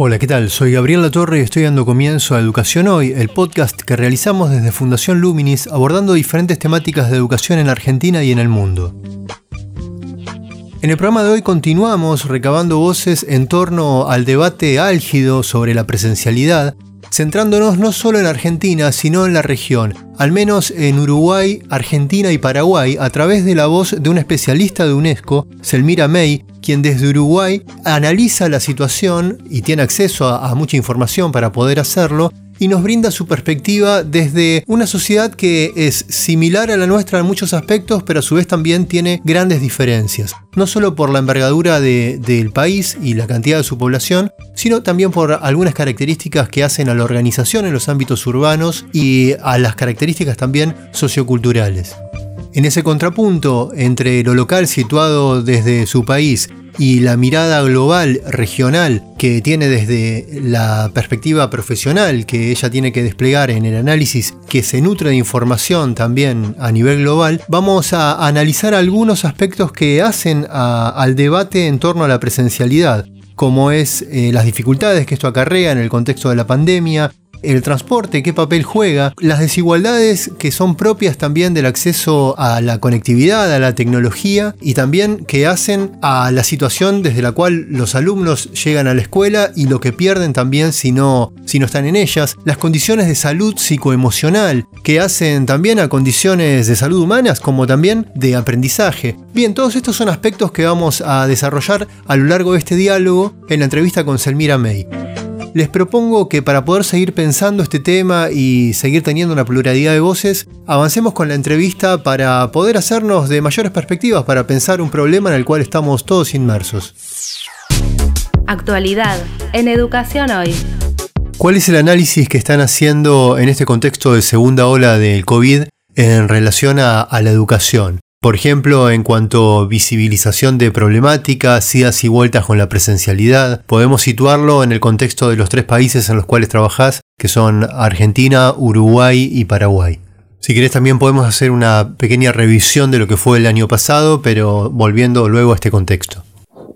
Hola, ¿qué tal? Soy Gabriel Latorre y estoy dando comienzo a Educación Hoy, el podcast que realizamos desde Fundación Luminis abordando diferentes temáticas de educación en Argentina y en el mundo. En el programa de hoy continuamos recabando voces en torno al debate álgido sobre la presencialidad, centrándonos no solo en Argentina, sino en la región, al menos en Uruguay, Argentina y Paraguay, a través de la voz de una especialista de UNESCO, Selmira May, quien desde Uruguay analiza la situación y tiene acceso a, mucha información para poder hacerlo, y nos brinda su perspectiva desde una sociedad que es similar a la nuestra en muchos aspectos, pero a su vez también tiene grandes diferencias. No solo por la envergadura del país y la cantidad de su población, sino también por algunas características que hacen a la organización en los ámbitos urbanos y a las características también socioculturales. En ese contrapunto entre lo local situado desde su país y la mirada global, regional, que tiene desde la perspectiva profesional que ella tiene que desplegar en el análisis que se nutre de información también a nivel global, vamos a analizar algunos aspectos que hacen al debate en torno a la presencialidad como es eh, las dificultades que esto acarrea en el contexto de la pandemia, el transporte, qué papel juega, las desigualdades que son propias también del acceso a la conectividad, a la tecnología y también que hacen a la situación desde la cual los alumnos llegan a la escuela y lo que pierden también si no, si no están en ellas, las condiciones de salud psicoemocional que hacen también a condiciones de salud humanas como también de aprendizaje. Bien, todos estos son aspectos que vamos a desarrollar a lo largo de este diálogo en la entrevista con Selmira May les propongo que para poder seguir pensando este tema y seguir teniendo una pluralidad de voces, avancemos con la entrevista para poder hacernos de mayores perspectivas para pensar un problema en el cual estamos todos inmersos. Actualidad en Educación Hoy. ¿Cuál es el análisis que están haciendo en este contexto de segunda ola del COVID en relación a, a la educación? Por ejemplo, en cuanto a visibilización de problemáticas, idas y vueltas con la presencialidad, podemos situarlo en el contexto de los tres países en los cuales trabajás, que son Argentina, Uruguay y Paraguay. Si querés también podemos hacer una pequeña revisión de lo que fue el año pasado, pero volviendo luego a este contexto.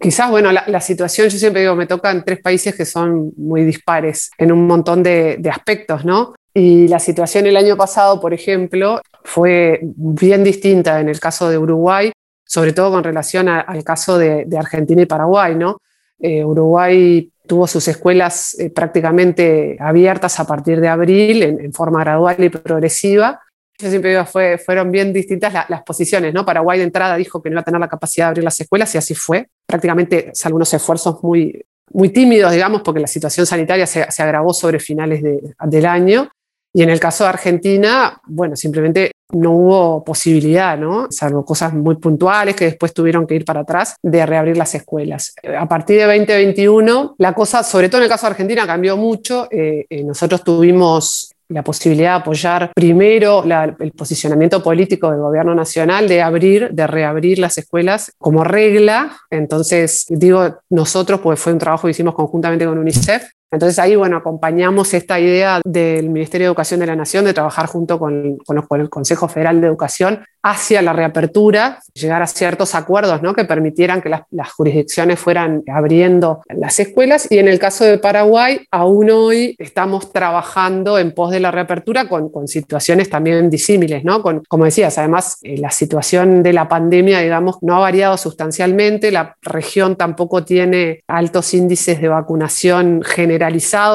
Quizás, bueno, la, situación, yo siempre digo, me toca en tres países que son muy dispares en un montón de aspectos, ¿no? Y la situación el año pasado, por ejemplo, fue bien distinta en el caso de Uruguay, sobre todo con relación al caso de, Argentina y Paraguay. ¿no? Eh, Uruguay tuvo sus escuelas eh, prácticamente abiertas a partir de abril en, forma gradual y progresiva. Yo siempre digo, fue, fueron bien distintas las posiciones. ¿no? Paraguay de entrada dijo que no iba a tener la capacidad de abrir las escuelas y así fue. Prácticamente, salvo unos esfuerzos muy, muy tímidos, digamos, porque la situación sanitaria se, agravó sobre finales del año. Y en el caso de Argentina, bueno, simplemente no hubo posibilidad, ¿no? Salvo cosas muy puntuales que después tuvieron que ir para atrás de reabrir las escuelas. A partir de 2021, la cosa, sobre todo en el caso de Argentina, cambió mucho. Eh, eh, nosotros tuvimos la posibilidad de apoyar primero el posicionamiento político del gobierno nacional de abrir, de reabrir las escuelas como regla. Entonces, digo nosotros, pues fue un trabajo que hicimos conjuntamente con UNICEF, entonces ahí, bueno, acompañamos esta idea del Ministerio de Educación de la Nación de trabajar junto con, el Consejo Federal de Educación hacia la reapertura, llegar a ciertos acuerdos ¿no? que permitieran que las, jurisdicciones fueran abriendo las escuelas. Y en el caso de Paraguay, aún hoy estamos trabajando en pos de la reapertura con, situaciones también disímiles, ¿no? Con, como decías, además, eh, la situación de la pandemia, digamos, no ha variado sustancialmente, la región tampoco tiene altos índices de vacunación general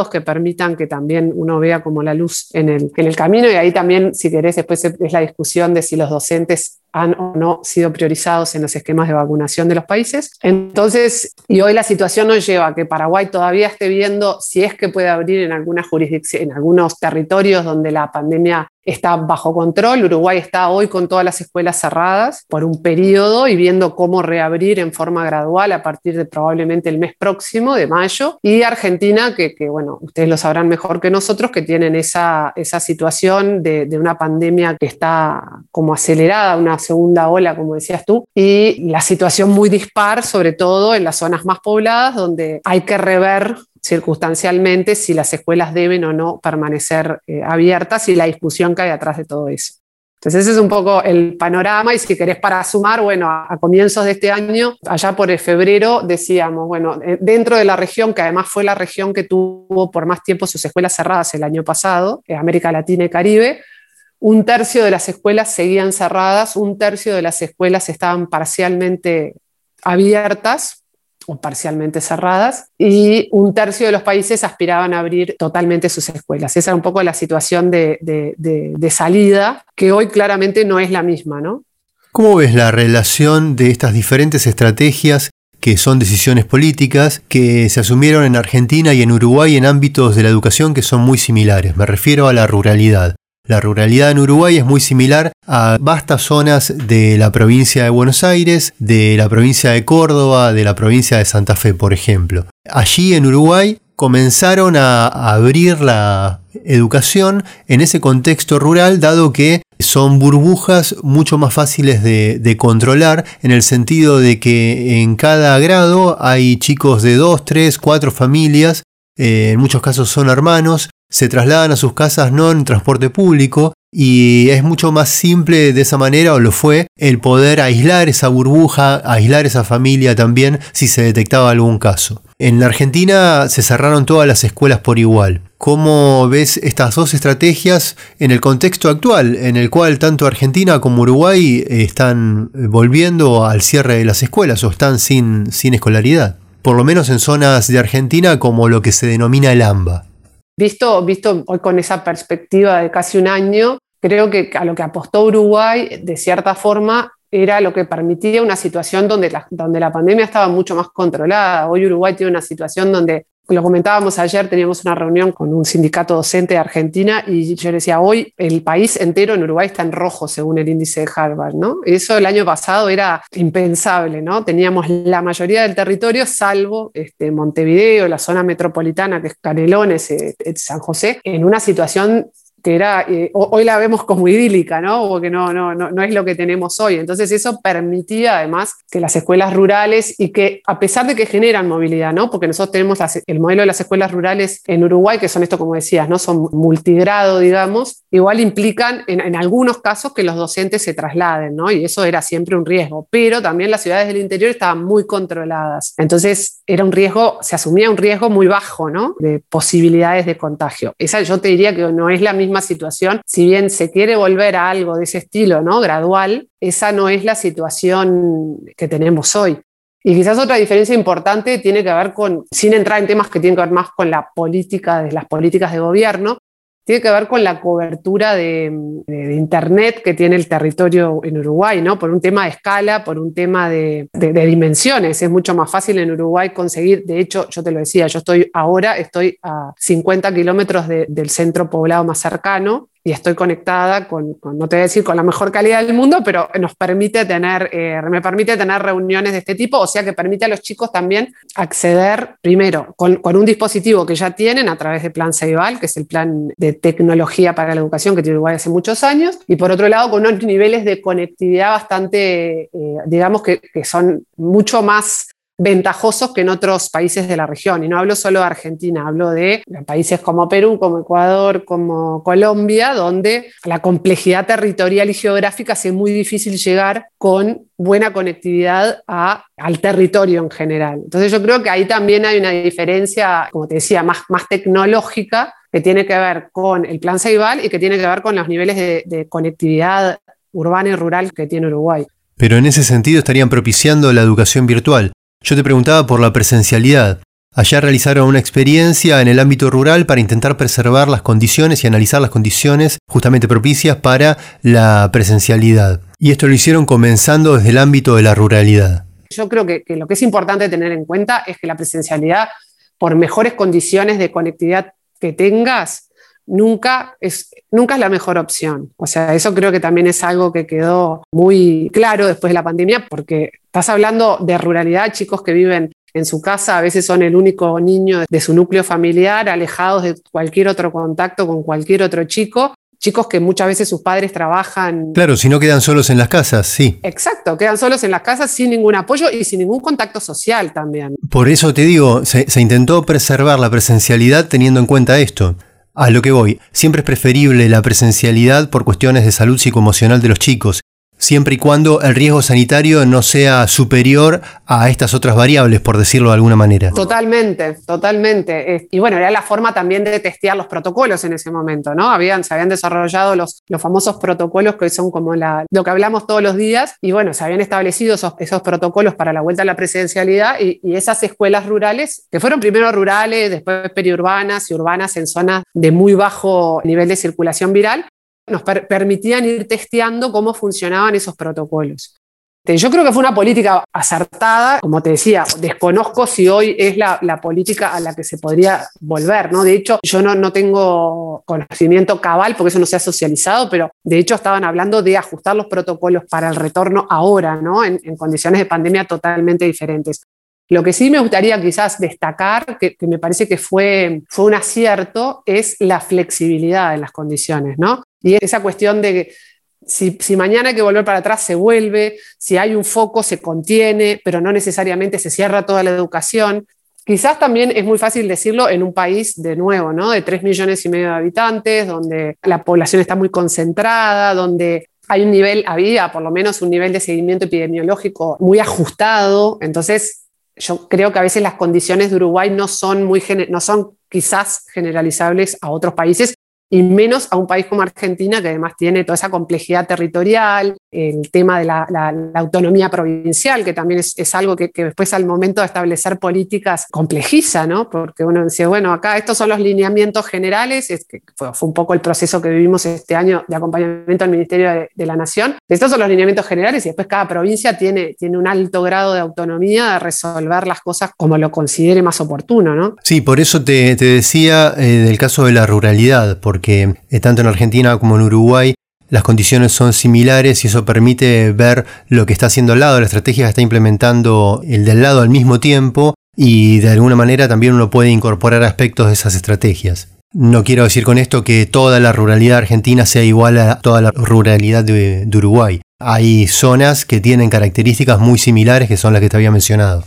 que permitan que también uno vea como la luz en el, en el camino. Y ahí también, si querés, después es la discusión de si los docentes han o no sido priorizados en los esquemas de vacunación de los países. Entonces, y hoy la situación nos lleva a que Paraguay todavía esté viendo si es que puede abrir en algunas jurisdicciones, en algunos territorios donde la pandemia está bajo control. Uruguay está hoy con todas las escuelas cerradas por un periodo y viendo cómo reabrir en forma gradual a partir de probablemente el mes próximo, de mayo. Y Argentina, que, bueno, ustedes lo sabrán mejor que nosotros, que tienen esa, esa situación de, de una pandemia que está como acelerada, una segunda ola, como decías tú, y la situación muy dispar, sobre todo en las zonas más pobladas, donde hay que rever circunstancialmente si las escuelas deben o no permanecer eh, abiertas y la discusión que hay atrás de todo eso. Entonces ese es un poco el panorama y si querés para sumar, bueno, a, comienzos de este año, allá por el febrero, decíamos, bueno, eh, dentro de la región, que además fue la región que tuvo por más tiempo sus escuelas cerradas el año pasado, eh, América Latina y Caribe, un tercio de las escuelas seguían cerradas, un tercio de las escuelas estaban parcialmente abiertas o parcialmente cerradas, y un tercio de los países aspiraban a abrir totalmente sus escuelas. Esa era un poco la situación de, salida, que hoy claramente no es la misma, ¿no? ¿Cómo ves la relación de estas diferentes estrategias que son decisiones políticas que se asumieron en Argentina y en Uruguay en ámbitos de la educación que son muy similares? Me refiero a la ruralidad. La ruralidad en Uruguay es muy similar a vastas zonas de la provincia de Buenos Aires, de la provincia de Córdoba, de la provincia de Santa Fe, por ejemplo. Allí en Uruguay comenzaron a abrir la educación en ese contexto rural, dado que son burbujas mucho más fáciles de, controlar, en el sentido de que en cada grado hay chicos de dos, tres, cuatro familias, eh, en muchos casos son hermanos, se trasladan a sus casas no en transporte público y es mucho más simple de esa manera, o lo fue, el poder aislar esa burbuja, aislar esa familia también si se detectaba algún caso. En la Argentina se cerraron todas las escuelas por igual. ¿Cómo ves estas dos estrategias en el contexto actual, en el cual tanto Argentina como Uruguay están volviendo al cierre de las escuelas o están sin, sin escolaridad? Por lo menos en zonas de Argentina como lo que se denomina el AMBA. Visto, visto hoy con esa perspectiva de casi un año, creo que a lo que apostó Uruguay, de cierta forma, era lo que permitía una situación donde la, donde la pandemia estaba mucho más controlada. Hoy Uruguay tiene una situación donde lo comentábamos ayer, teníamos una reunión con un sindicato docente de Argentina y yo decía, hoy el país entero en Uruguay está en rojo según el índice de Harvard, ¿no? Eso el año pasado era impensable, ¿no? Teníamos la mayoría del territorio, salvo este, Montevideo, la zona metropolitana, que es Canelones, eh, San José, en una situación que era, eh, hoy la vemos como idílica, ¿no? Porque no, no, no, no es lo que tenemos hoy. Entonces eso permitía además que las escuelas rurales y que a pesar de que generan movilidad, ¿no? Porque nosotros tenemos el modelo de las escuelas rurales en Uruguay, que son esto como decías, ¿no? Son multigrado, digamos, igual implican en algunos casos que los docentes se trasladen, ¿no? Y eso era siempre un riesgo, pero también las ciudades del interior estaban muy controladas. Entonces era un riesgo, se asumía un riesgo muy bajo, ¿no? De posibilidades de contagio. Esa yo te diría que no es la misma situación, si bien se quiere volver a algo de ese estilo, ¿no? Gradual, esa no es la situación que tenemos hoy. Y quizás otra diferencia importante tiene que ver con, sin entrar en temas que tienen que ver más con la política, de las políticas de gobierno, tiene que ver con la cobertura de, Internet que tiene el territorio en Uruguay, ¿no? Por un tema de escala, por un tema de, dimensiones. Es mucho más fácil en Uruguay conseguir, de hecho, yo te lo decía, yo estoy ahora, estoy a 50 kilómetros del centro poblado más cercano y estoy conectada con, no te voy a decir con la mejor calidad del mundo, pero nos permite tener, eh, me permite tener reuniones de este tipo, o sea que permite a los chicos también acceder, primero, con, un dispositivo que ya tienen a través de Plan Ceibal, que es el plan de tecnología para la educación que tiene Uruguay hace muchos años, y por otro lado, con unos niveles de conectividad bastante, eh, digamos que, que son mucho más ventajosos que en otros países de la región. Y no hablo solo de Argentina, hablo de países como Perú, como Ecuador, como Colombia, donde la complejidad territorial y geográfica hace muy difícil llegar con buena conectividad al territorio en general. Entonces yo creo que ahí también hay una diferencia, como te decía, más, más tecnológica que tiene que ver con el plan Ceibal y que tiene que ver con los niveles de conectividad urbana y rural que tiene Uruguay. Pero en ese sentido estarían propiciando la educación virtual. Yo te preguntaba por la presencialidad. Allá realizaron una experiencia en el ámbito rural para intentar preservar las condiciones y analizar las condiciones justamente propicias para la presencialidad. Y esto lo hicieron comenzando desde el ámbito de la ruralidad. Yo creo que, lo que es importante tener en cuenta es que la presencialidad, por mejores condiciones de conectividad que tengas, nunca es, nunca es la mejor opción. O sea, eso creo que también es algo que quedó muy claro después de la pandemia, porque estás hablando de ruralidad, chicos que viven en su casa, a veces son el único niño de su núcleo familiar, alejados de cualquier otro contacto con cualquier otro chico, chicos que muchas veces sus padres trabajan. Claro, si no quedan solos en las casas, sí. Exacto, quedan solos en las casas sin ningún apoyo y sin ningún contacto social también. Por eso te digo, se, se intentó preservar la presencialidad teniendo en cuenta esto. A lo que voy, siempre es preferible la presencialidad por cuestiones de salud psicoemocional de los chicos, siempre y cuando el riesgo sanitario no sea superior a estas otras variables, por decirlo de alguna manera. Totalmente, totalmente. Y bueno, era la forma también de testear los protocolos en ese momento, ¿no? Habían, se habían desarrollado los, los famosos protocolos que son como la, lo que hablamos todos los días, y bueno, se habían establecido esos, esos protocolos para la vuelta a la presidencialidad y, y esas escuelas rurales, que fueron primero rurales, después periurbanas y urbanas en zonas de muy bajo nivel de circulación viral, nos permitían ir testeando cómo funcionaban esos protocolos. Yo creo que fue una política acertada, como te decía, desconozco si hoy es la, política a la que se podría volver, ¿no? De hecho, yo no, no, tengo conocimiento cabal porque eso no se ha socializado, pero de hecho estaban hablando de ajustar los protocolos para el retorno ahora, ¿no? En, condiciones de pandemia totalmente diferentes. Lo que sí me gustaría quizás destacar, que, me parece que fue, fue un acierto, es la flexibilidad en las condiciones, ¿no? Y esa cuestión de que si, mañana hay que volver para atrás, se vuelve, si hay un foco, se contiene, pero no necesariamente se cierra toda la educación. Quizás también es muy fácil decirlo en un país de nuevo, ¿no? De 3 millones y medio de habitantes, donde la población está muy concentrada, donde hay un nivel, había por lo menos un nivel de seguimiento epidemiológico muy ajustado. Entonces, yo creo que a veces las condiciones de Uruguay no son, muy, no son quizás generalizables a otros países y menos a un país como Argentina, que además tiene toda esa complejidad territorial, el tema de la, autonomía provincial, que también es, algo que, después al momento de establecer políticas complejiza, ¿no? Porque uno dice, bueno, acá estos son los lineamientos generales, es que fue, un poco el proceso que vivimos este año de acompañamiento al Ministerio de, la Nación, estos son los lineamientos generales y después cada provincia tiene, tiene un alto grado de autonomía de resolver las cosas como lo considere más oportuno, ¿no? Sí, por eso te, decía eh, del caso de la ruralidad, porque eh, tanto en Argentina como en Uruguay las condiciones son similares y eso permite ver lo que está haciendo al lado, la estrategia que está implementando el del lado al mismo tiempo y de alguna manera también uno puede incorporar aspectos de esas estrategias. No quiero decir con esto que toda la ruralidad argentina sea igual a toda la ruralidad de, de Uruguay. Hay zonas que tienen características muy similares que son las que te había mencionado.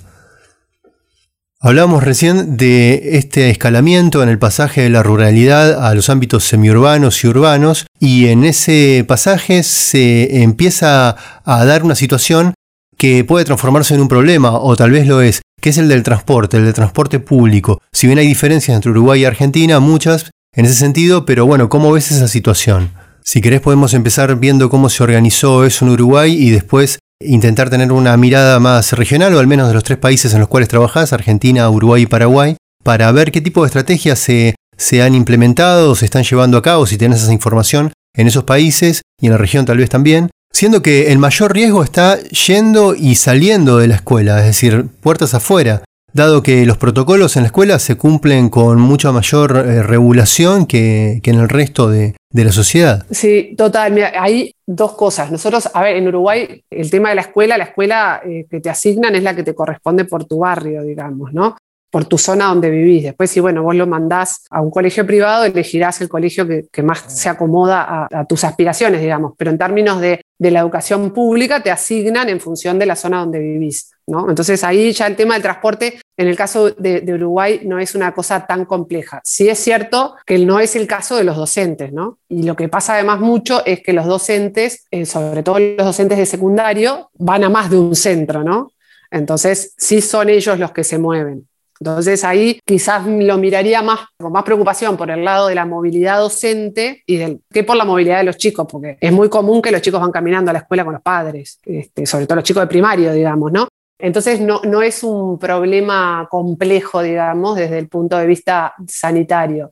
Hablábamos recién de este escalamiento en el pasaje de la ruralidad a los ámbitos semiurbanos y urbanos y en ese pasaje se empieza a dar una situación que puede transformarse en un problema o tal vez lo es, que es el del transporte, el del transporte público. Si bien hay diferencias entre Uruguay y Argentina, muchas en ese sentido, pero bueno, ¿cómo ves esa situación? Si querés podemos empezar viendo cómo se organizó eso en Uruguay y después intentar tener una mirada más regional, o al menos de los tres países en los cuales trabajás, Argentina, Uruguay y Paraguay, para ver qué tipo de estrategias se, se han implementado se están llevando a cabo, si tienes esa información en esos países y en la región tal vez también, siendo que el mayor riesgo está yendo y saliendo de la escuela, es decir, puertas afuera dado que los protocolos en la escuela se cumplen con mucha mayor eh, regulación que, en el resto de, la sociedad. Sí, total. hay dos cosas. Nosotros, a ver, en Uruguay, el tema de la escuela, la escuela eh, que te asignan es la que te corresponde por tu barrio, digamos, ¿no? por tu zona donde vivís. Después, si bueno, vos lo mandás a un colegio privado, elegirás el colegio que, más se acomoda a, tus aspiraciones, digamos. Pero en términos de, la educación pública, te asignan en función de la zona donde vivís. ¿no? Entonces ahí ya el tema del transporte, en el caso de, Uruguay, no es una cosa tan compleja. Sí es cierto que no es el caso de los docentes, ¿no? Y lo que pasa además mucho es que los docentes, eh, sobre todo los docentes de secundario, van a más de un centro, ¿no? Entonces sí son ellos los que se mueven. Entonces ahí quizás lo miraría más con más preocupación por el lado de la movilidad docente y del, que por la movilidad de los chicos, porque es muy común que los chicos van caminando a la escuela con los padres, este, sobre todo los chicos de primario, digamos, ¿no? Entonces no, no es un problema complejo, digamos, desde el punto de vista sanitario.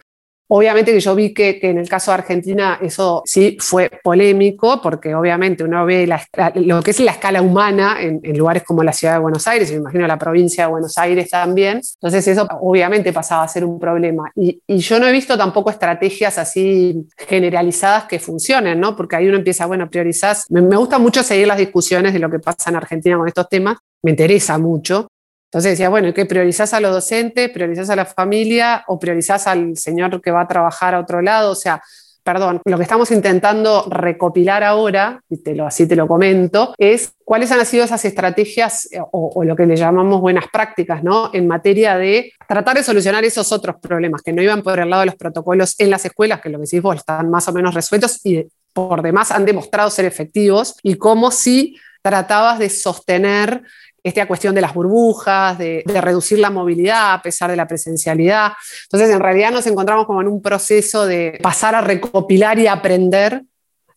Obviamente que yo vi que, en el caso de Argentina eso sí fue polémico, porque obviamente uno ve lo que es la escala humana en, lugares como la ciudad de Buenos Aires, y me imagino la provincia de Buenos Aires también. Entonces eso obviamente pasaba a ser un problema. Y, yo no he visto tampoco estrategias así generalizadas que funcionen, ¿no? Porque ahí uno empieza, bueno, priorizás. Me, me gusta mucho seguir las discusiones de lo que pasa en Argentina con estos temas, me interesa mucho. Entonces decía, bueno, ¿qué priorizás a los docentes, priorizás a la familia o priorizás al señor que va a trabajar a otro lado? O sea, perdón, lo que estamos intentando recopilar ahora, y así te lo comento, es cuáles han sido esas estrategias eh, o, lo que le llamamos buenas prácticas, ¿no? En materia de tratar de solucionar esos otros problemas que no iban por el lado de los protocolos en las escuelas, que lo que decís vos están más o menos resueltos y por demás han demostrado ser efectivos, y cómo si tratabas de sostener esta cuestión de las burbujas, de, reducir la movilidad a pesar de la presencialidad. Entonces, en realidad nos encontramos como en un proceso de pasar a recopilar y aprender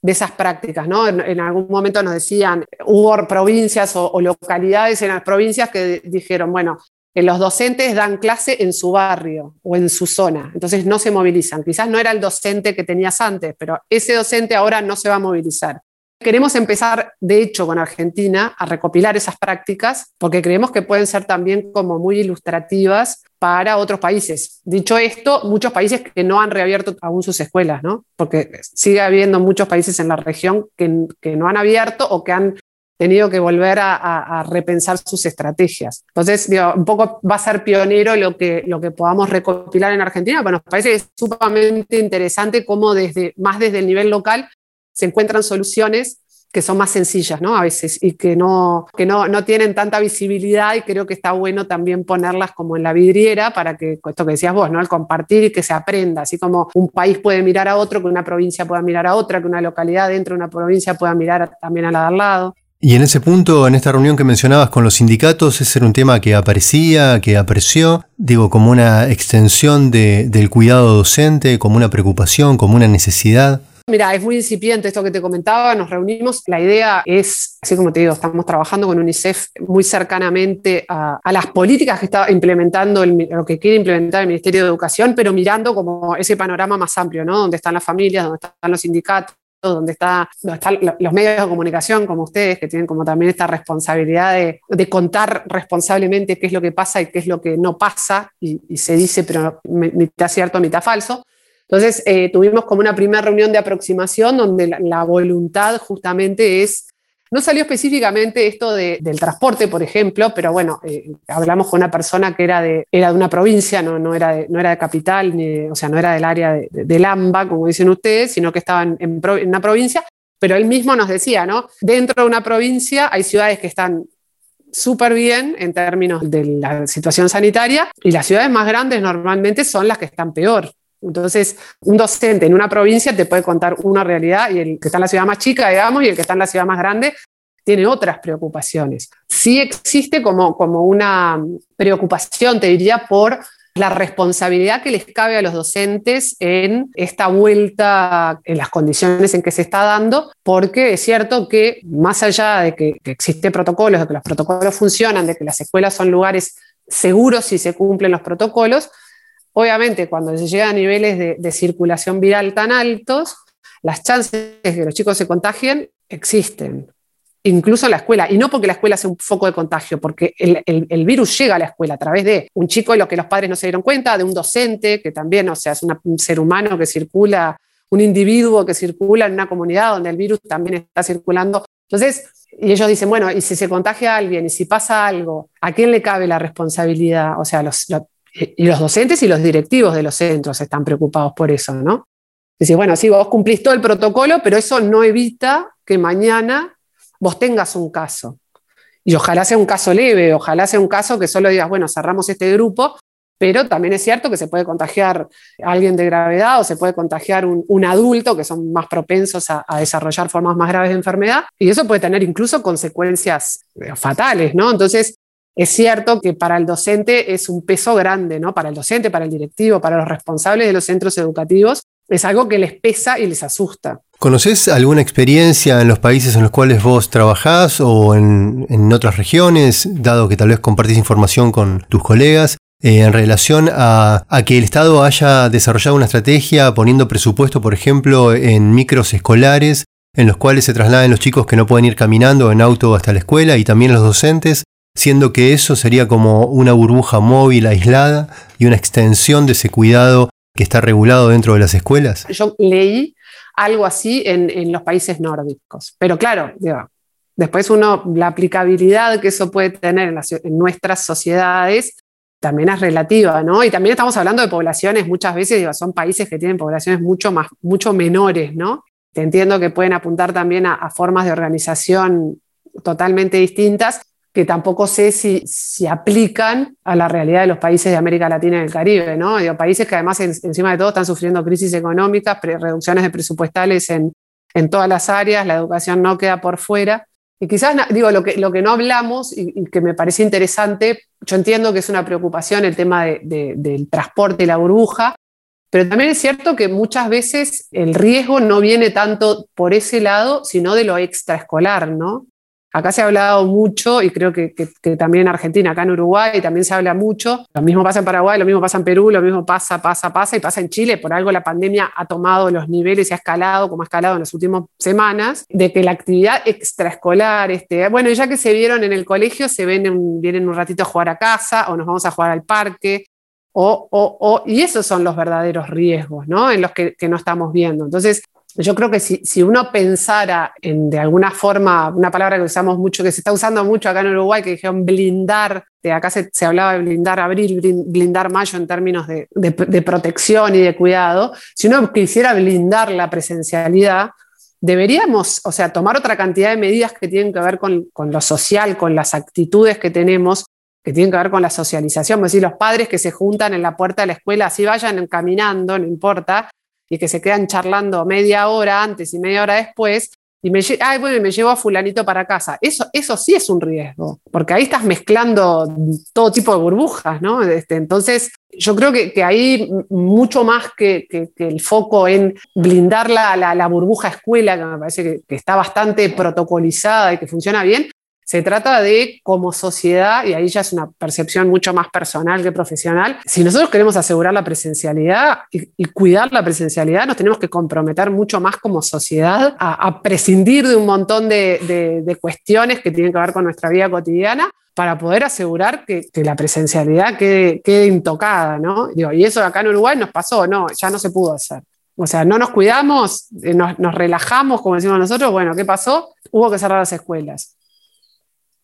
de esas prácticas, ¿no? En, algún momento nos decían, hubo provincias o, localidades en las provincias que dijeron, bueno, los docentes dan clase en su barrio o en su zona, entonces no se movilizan. Quizás no era el docente que tenías antes, pero ese docente ahora no se va a movilizar. Queremos empezar, de hecho, con Argentina a recopilar esas prácticas porque creemos que pueden ser también como muy ilustrativas para otros países. Dicho esto, muchos países que no han reabierto aún sus escuelas, ¿no? Porque sigue habiendo muchos países en la región que, no han abierto o que han tenido que volver a, repensar sus estrategias. Entonces, un poco va a ser pionero lo que, lo que podamos recopilar en Argentina, pero nos parece que es sumamente interesante cómo desde, más desde el nivel local se encuentran soluciones que son más sencillas, ¿no? A veces, y que no, que no, no tienen tanta visibilidad y creo que está bueno también ponerlas como en la vidriera para que, esto que decías vos, ¿no? El compartir y que se aprenda, así como un país puede mirar a otro, que una provincia pueda mirar a otra, que una localidad dentro de una provincia pueda mirar también a la de al lado. Y en ese punto, en esta reunión que mencionabas con los sindicatos, ese era un tema que aparecía, que apreció, digo, como una extensión del cuidado docente, como una preocupación, como una necesidad. Mira, es muy incipiente esto que te comentaba, nos reunimos, la idea es, así como te digo, estamos trabajando con UNICEF muy cercanamente a, las políticas que está implementando, lo que quiere implementar el Ministerio de Educación, pero mirando como ese panorama más amplio, ¿no? Donde están las familias, donde están los sindicatos, donde, está, están los medios de comunicación como ustedes, que tienen como también esta responsabilidad de, contar responsablemente qué es lo que pasa y qué es lo que no pasa, y se dice, pero mitad cierto, mitad falso. Entonces, eh, tuvimos como una primera reunión de aproximación donde la, voluntad justamente es, no salió específicamente esto del transporte, por ejemplo, pero bueno, eh, hablamos con una persona que era de, era de una provincia, no, no, era, de, no era de capital, ni o sea, no era del área de, de, Lamba, como dicen ustedes, sino que estaba en, en una provincia, pero él mismo nos decía, ¿no? Dentro de una provincia hay ciudades que están súper bien en términos de la situación sanitaria y las ciudades más grandes normalmente son las que están peor. Entonces, un docente en una provincia te puede contar una realidad y el que está en la ciudad más chica, digamos, y el que está en la ciudad más grande tiene otras preocupaciones. Sí existe como, como una preocupación, te diría, por la responsabilidad que les cabe a los docentes en esta vuelta, en las condiciones en que se está dando, porque es cierto que más allá de que, que existen protocolos, de que los protocolos funcionan, de que las escuelas son lugares seguros si se cumplen los protocolos, Obviamente, cuando se llega a niveles de, circulación viral tan altos, las chances de que los chicos se contagien existen, incluso en la escuela. Y no porque la escuela sea un foco de contagio, porque el, virus llega a la escuela a través de un chico y lo que los padres no se dieron cuenta, de un docente que también, o sea, es un ser humano que circula, un individuo que circula en una comunidad donde el virus también está circulando. Entonces, y ellos dicen, bueno, y si se contagia a alguien, y si pasa algo, ¿a quién le cabe la responsabilidad? O sea, los, y los docentes y los directivos de los centros están preocupados por eso, ¿no? Decir, bueno, sí, vos cumplís todo el protocolo, pero eso no evita que mañana vos tengas un caso. Y ojalá sea un caso leve, ojalá sea un caso que solo digas, bueno, cerramos este grupo, pero también es cierto que se puede contagiar a alguien de gravedad o se puede contagiar un, un adulto, que son más propensos a, a, desarrollar formas más graves de enfermedad, y eso puede tener incluso consecuencias eh, fatales, ¿no? Entonces, es cierto que para el docente es un peso grande, ¿no? Para el docente, para el directivo, para los responsables de los centros educativos, es algo que les pesa y les asusta. ¿Conoces alguna experiencia en los países en los cuales vos trabajás o en, otras regiones, dado que tal vez compartís información con tus colegas, eh, en relación a, que el Estado haya desarrollado una estrategia poniendo presupuesto, por ejemplo, en micros escolares, en los cuales se trasladen los chicos que no pueden ir caminando en auto hasta la escuela y también los docentes, siendo que eso sería como una burbuja móvil aislada y una extensión de ese cuidado que está regulado dentro de las escuelas? Yo leí algo así en, los países nórdicos, pero claro, después uno, la aplicabilidad que eso puede tener en, nuestras sociedades también es relativa, ¿no? Y también estamos hablando de poblaciones, muchas veces son países que tienen poblaciones mucho, más, mucho menores, ¿no? Te entiendo que pueden apuntar también a formas de organización totalmente distintas, que tampoco sé si, si aplican a la realidad de los países de América Latina y el Caribe, ¿no? Digo, países que además encima de todo están sufriendo crisis económicas, reducciones de presupuestales en, en, todas las áreas, la educación no queda por fuera. Y quizás, digo, lo que, lo que no hablamos y, que me parece interesante, yo entiendo que es una preocupación el tema de, del transporte y la burbuja, pero también es cierto que muchas veces el riesgo no viene tanto por ese lado, sino de lo extraescolar, ¿no? Acá se ha hablado mucho, y creo que, también en Argentina, acá en Uruguay también se habla mucho. Lo mismo pasa en Paraguay, lo mismo pasa en Perú, lo mismo pasa, pasa, pasa, y pasa en Chile. Por algo la pandemia ha tomado los niveles y ha escalado, como ha escalado en las últimas semanas, de que la actividad extraescolar, este, bueno, ya que se vieron en el colegio, se ven vienen un ratito a jugar a casa, o nos vamos a jugar al parque, o, o, o, y esos son los verdaderos riesgos, ¿no? En los que, que, no estamos viendo. Entonces, yo creo que si, uno pensara en de alguna forma, una palabra que usamos mucho, que se está usando mucho acá en Uruguay, que dijeron blindar, de acá se, hablaba de blindar abril, blindar mayo en términos de, protección y de cuidado, si uno quisiera blindar la presencialidad, deberíamos, o sea, tomar otra cantidad de medidas que tienen que ver con, lo social, con las actitudes que tenemos, que tienen que ver con la socialización, es decir, los padres que se juntan en la puerta de la escuela, así vayan caminando, no importa, y que se quedan charlando media hora antes y media hora después, y me, ay, bueno, me llevo a fulanito para casa. Eso, eso sí es un riesgo, porque ahí estás mezclando todo tipo de burbujas, ¿no? Este, entonces, yo creo que, que ahí mucho más que, que, el foco en blindar la, la, burbuja escuela, que me parece que, está bastante protocolizada y que funciona bien, se trata de, como sociedad, y ahí ya es una percepción mucho más personal que profesional, si nosotros queremos asegurar la presencialidad y, cuidar la presencialidad, nos tenemos que comprometer mucho más como sociedad a, prescindir de un montón de, cuestiones que tienen que ver con nuestra vida cotidiana para poder asegurar que, la presencialidad quede, intocada, ¿no? y eso acá en Uruguay nos pasó, no, ya no se pudo hacer. O sea, no nos cuidamos, eh, nos, nos relajamos, como decimos nosotros, bueno, ¿qué pasó? Hubo que cerrar las escuelas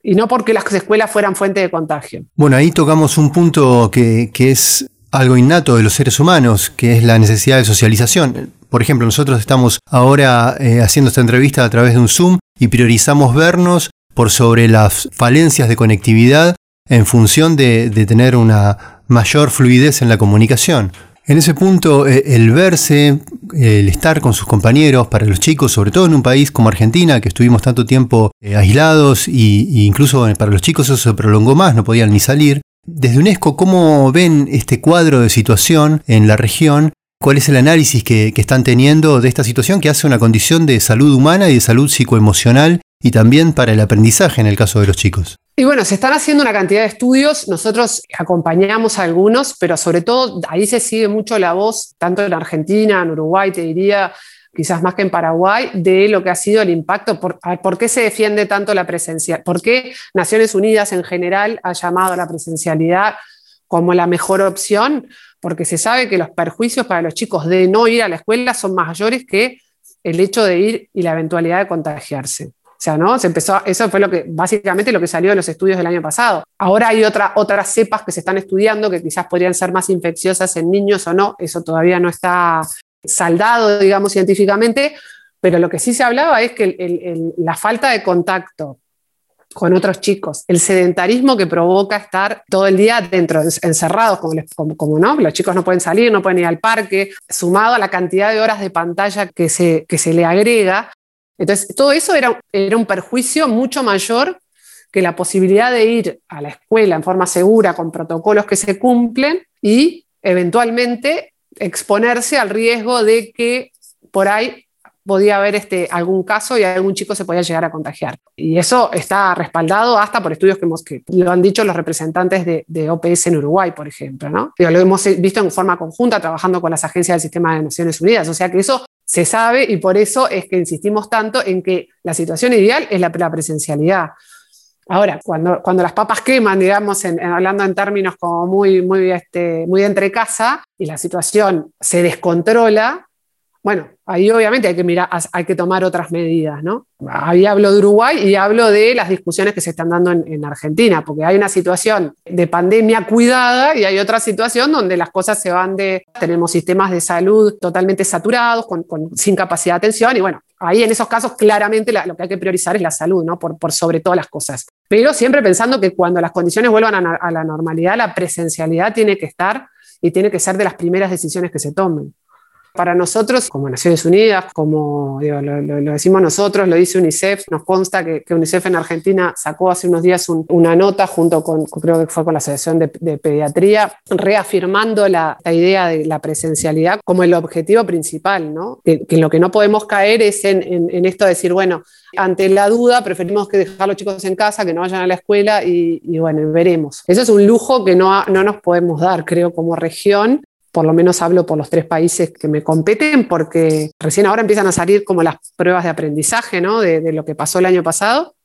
y no porque las escuelas fueran fuente de contagio. Bueno, ahí tocamos un punto que, es algo innato de los seres humanos, que es la necesidad de socialización. Por ejemplo, nosotros estamos ahora eh, haciendo esta entrevista a través de un Zoom y priorizamos vernos por sobre las falencias de conectividad en función de tener una mayor fluidez en la comunicación. En ese punto, eh, el verse, el estar con sus compañeros para los chicos, sobre todo en un país como Argentina, que estuvimos tanto tiempo eh, aislados e incluso para los chicos eso se prolongó más, no podían ni salir. Desde UNESCO, ¿cómo ven este cuadro de situación en la región? ¿Cuál es el análisis que, que están teniendo de esta situación que hace una condición de salud humana y de salud psicoemocional y también para el aprendizaje en el caso de los chicos? Y bueno, se están haciendo una cantidad de estudios, nosotros acompañamos algunos, pero sobre todo ahí se sigue mucho la voz, tanto en Argentina, en Uruguay, te diría, quizás más que en Paraguay, de lo que ha sido el impacto, por, por qué se defiende tanto la presencia, por qué Naciones Unidas en general ha llamado a la presencialidad como la mejor opción, porque se sabe que los perjuicios para los chicos de no ir a la escuela son mayores que el hecho de ir y la eventualidad de contagiarse. O sea, ¿no? Se empezó, eso fue lo que, básicamente lo que salió de los estudios del año pasado. Ahora hay otra, otras cepas que se están estudiando que quizás podrían ser más infecciosas en niños o no, eso todavía no está saldado, digamos, científicamente, pero lo que sí se hablaba es que la falta de contacto con otros chicos, el sedentarismo que provoca estar todo el día dentro, encerrados, como, como, no, los chicos no pueden salir, no pueden ir al parque, sumado a la cantidad de horas de pantalla que se, que se le agrega, entonces, todo eso era, era un perjuicio mucho mayor que la posibilidad de ir a la escuela en forma segura, con protocolos que se cumplen y eventualmente exponerse al riesgo de que por ahí podía haber este, algún caso y algún chico se podía llegar a contagiar. Y eso está respaldado hasta por estudios que, hemos, que lo han dicho los representantes de, OPS en Uruguay, por ejemplo. ¿no? lo hemos visto en forma conjunta trabajando con las agencias del sistema de Naciones Unidas. O sea que eso se sabe y por eso es que insistimos tanto en que la situación ideal es la, presencialidad. Ahora, cuando, cuando las papas queman, digamos, hablando en términos como muy, muy, este, muy entre casa, y la situación se descontrola, bueno, ahí obviamente hay que mirar, hay que tomar otras medidas, ¿no? Ahí hablo de Uruguay y hablo de las discusiones que se están dando en, Argentina, porque hay una situación de pandemia cuidada y hay otra situación donde las cosas se van de, tenemos sistemas de salud totalmente saturados, con, sin capacidad de atención, y bueno, ahí en esos casos claramente lo que hay que priorizar es la salud, ¿no? Por, por sobre todas las cosas. Pero siempre pensando que cuando las condiciones vuelvan a la normalidad, la presencialidad tiene que estar y tiene que ser de las primeras decisiones que se tomen. Para nosotros, como Naciones Unidas, como lo, decimos nosotros, lo dice UNICEF, nos consta que, UNICEF en Argentina sacó hace unos días una nota junto con, creo que fue con la Asociación de, Pediatría, reafirmando la, idea de la presencialidad como el objetivo principal, ¿no? Que, lo que no podemos caer es en, esto de decir, bueno, ante la duda preferimos que dejar a los chicos en casa, que no vayan a la escuela y, bueno, veremos. Eso es un lujo que no, no nos podemos dar, creo, como región por lo menos hablo por los tres países que me competen, porque recién ahora empiezan a salir como las pruebas de aprendizaje ¿no? de, lo que pasó el año pasado.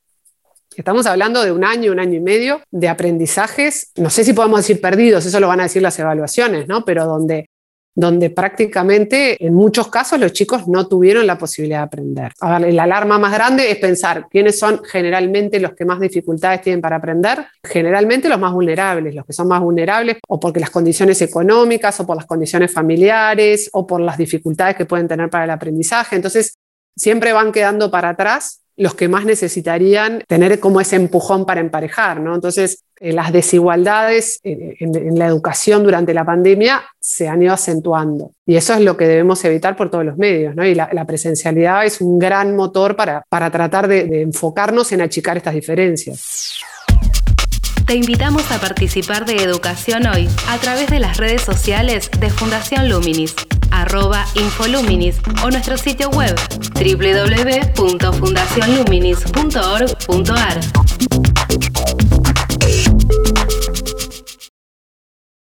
Estamos hablando de un año, un año y medio de aprendizajes, no sé si podemos decir perdidos, eso lo van a decir las evaluaciones, ¿no? pero donde donde prácticamente en muchos casos los chicos no tuvieron la posibilidad de aprender. A la alarma más grande es pensar quiénes son generalmente los que más dificultades tienen para aprender, generalmente los más vulnerables, los que son más vulnerables o porque las condiciones económicas o por las condiciones familiares o por las dificultades que pueden tener para el aprendizaje. Entonces, siempre van quedando para atrás los que más necesitarían tener como ese empujón para emparejar, ¿no? Entonces, eh, las desigualdades en, la educación durante la pandemia se han ido acentuando y eso es lo que debemos evitar por todos los medios, ¿no? Y la, presencialidad es un gran motor para, para tratar de enfocarnos en achicar estas diferencias. Te invitamos a participar de Educación Hoy a través de las redes sociales de Fundación Luminis, arroba infoluminis o nuestro sitio web www.fundacionluminis.org.ar.